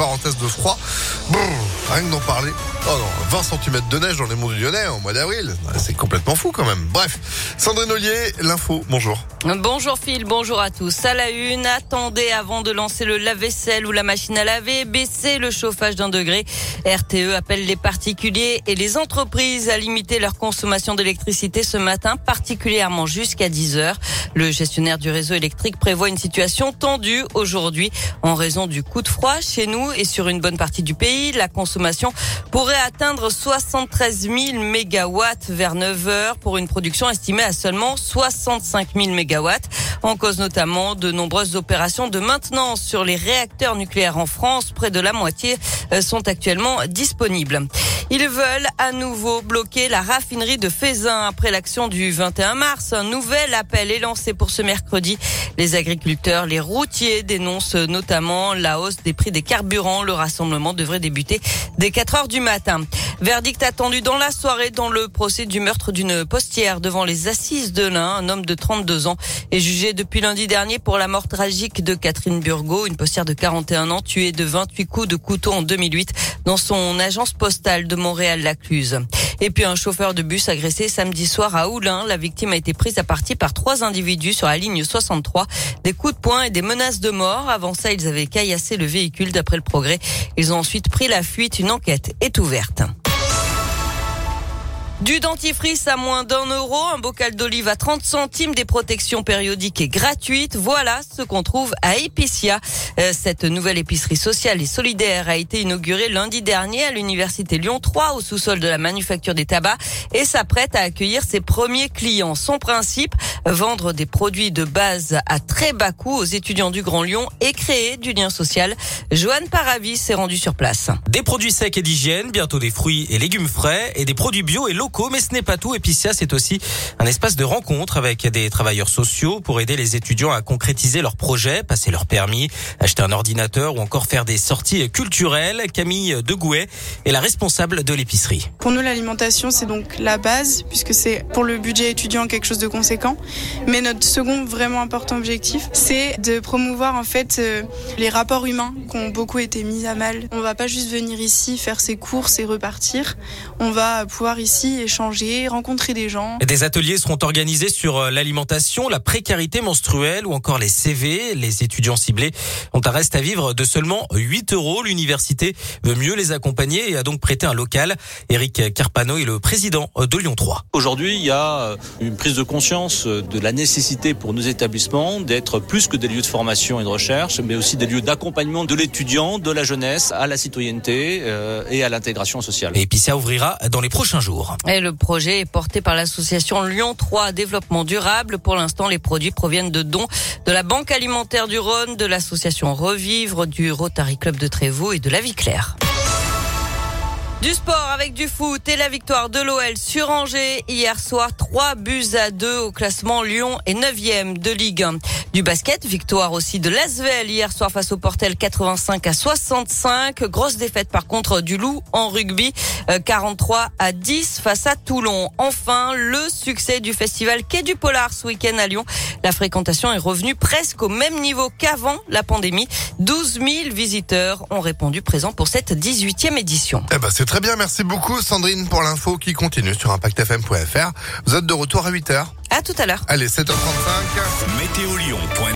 parenthèse de froid. Rien que d'en parler. Oh non, 20 cm de neige dans les monts du Lyonnais en mois d'avril. C'est complètement fou quand même. Bref, Sandrine Ollier, l'info, bonjour. Bonjour Phil, bonjour à tous. À la une, attendez avant de lancer le lave-vaisselle ou la machine à laver, baissez le chauffage d'un degré. RTE appelle les particuliers et les entreprises à limiter leur consommation d'électricité ce matin, particulièrement jusqu'à 10 heures. Le gestionnaire du réseau électrique prévoit une situation tendue aujourd'hui en raison du coup de froid chez nous et sur une bonne partie du pays. La consommation pourrait atteindre 73 000 mégawatts vers 9 heures pour une production estimée à seulement 65 000 mégawatts. En cause notamment de nombreuses opérations de maintenance sur les réacteurs nucléaires en France. Près de la moitié sont actuellement disponibles. Ils veulent à nouveau bloquer la raffinerie de Fézin après l'action du 21 mars. Un nouvel appel est lancé pour ce mercredi. Les agriculteurs, les routiers dénoncent notamment la hausse des prix des carburants. Le rassemblement devrait débuter dès 4 heures du matin. Verdict attendu dans la soirée dans le procès du meurtre d'une postière devant les assises de l'Ain. Un homme de 32 ans est jugé depuis lundi dernier pour la mort tragique de Catherine Burgot, une postière de 41 ans tuée de 28 coups de couteau en 2008 dans son agence postale de Montréal-Lacluse. Et puis un chauffeur de bus agressé samedi soir à Oulin. La victime a été prise à partie par trois individus sur la ligne 63. Des coups de poing et des menaces de mort. Avant ça, ils avaient caillassé le véhicule d'après le progrès. Ils ont ensuite pris la fuite. Une enquête est ouverte. Du dentifrice à moins d'un euro, un bocal d'olive à 30 centimes, des protections périodiques et gratuites. Voilà ce qu'on trouve à Epicia. Euh, cette nouvelle épicerie sociale et solidaire a été inaugurée lundi dernier à l'université Lyon 3 au sous-sol de la manufacture des tabacs et s'apprête à accueillir ses premiers clients. Son principe, vendre des produits de base à très bas coût aux étudiants du Grand Lyon et créer du lien social. Joanne Paravis s'est rendue sur place. Des produits secs et d'hygiène, bientôt des fruits et légumes frais et des produits bio et locaux mais ce n'est pas tout. Epicia, c'est aussi un espace de rencontre avec des travailleurs sociaux pour aider les étudiants à concrétiser leurs projets, passer leur permis, acheter un ordinateur ou encore faire des sorties culturelles. Camille Degouet est la responsable de l'épicerie. Pour nous, l'alimentation, c'est donc la base, puisque c'est pour le budget étudiant quelque chose de conséquent. Mais notre second vraiment important objectif, c'est de promouvoir en fait euh, les rapports humains qui ont beaucoup été mis à mal. On va pas juste venir ici faire ses courses et repartir. On va pouvoir ici échanger, rencontrer des gens. Des ateliers seront organisés sur euh, l'alimentation, la précarité menstruelle ou encore les CV. Les étudiants ciblés ont un reste à vivre de seulement 8 euros. L'université veut mieux les accompagner et a donc prêté un local. Eric Carpano est le président de Lyon 3. Aujourd'hui, il y a euh, une prise de conscience de la nécessité pour nos établissements d'être plus que des lieux de formation et de recherche, mais aussi des lieux d'accompagnement de l'étudiant, de la jeunesse, à la citoyenneté euh, et à l'intégration sociale. Et ça ouvrira dans les prochains jours. Et le projet est porté par l'association Lyon 3 Développement Durable. Pour l'instant, les produits proviennent de dons de la Banque alimentaire du Rhône, de l'association Revivre, du Rotary Club de Trévoux et de la Vie Claire. Du sport avec du foot et la victoire de l'OL sur Angers hier soir. 3 buts à 2 au classement. Lyon est 9e de Ligue 1. Du basket, victoire aussi de l'Asvel hier soir face au Portel 85 à 65. Grosse défaite par contre du Loup en rugby 43 euh, à 10 face à Toulon. Enfin, le succès du festival Quai du Polar ce week-end à Lyon. La fréquentation est revenue presque au même niveau qu'avant la pandémie. 12 000 visiteurs ont répondu présents pour cette 18e édition. Eh ben, Très bien, merci beaucoup Sandrine pour l'info qui continue sur impactfm.fr. Vous êtes de retour à 8h. À tout à l'heure. Allez, 7h35. Météo